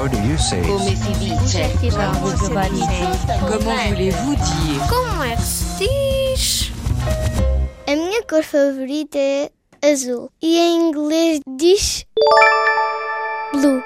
How do you say Come si dice? Voulez-vous dire? Como é que se diz? A minha cor favorita é azul. E em inglês diz blue.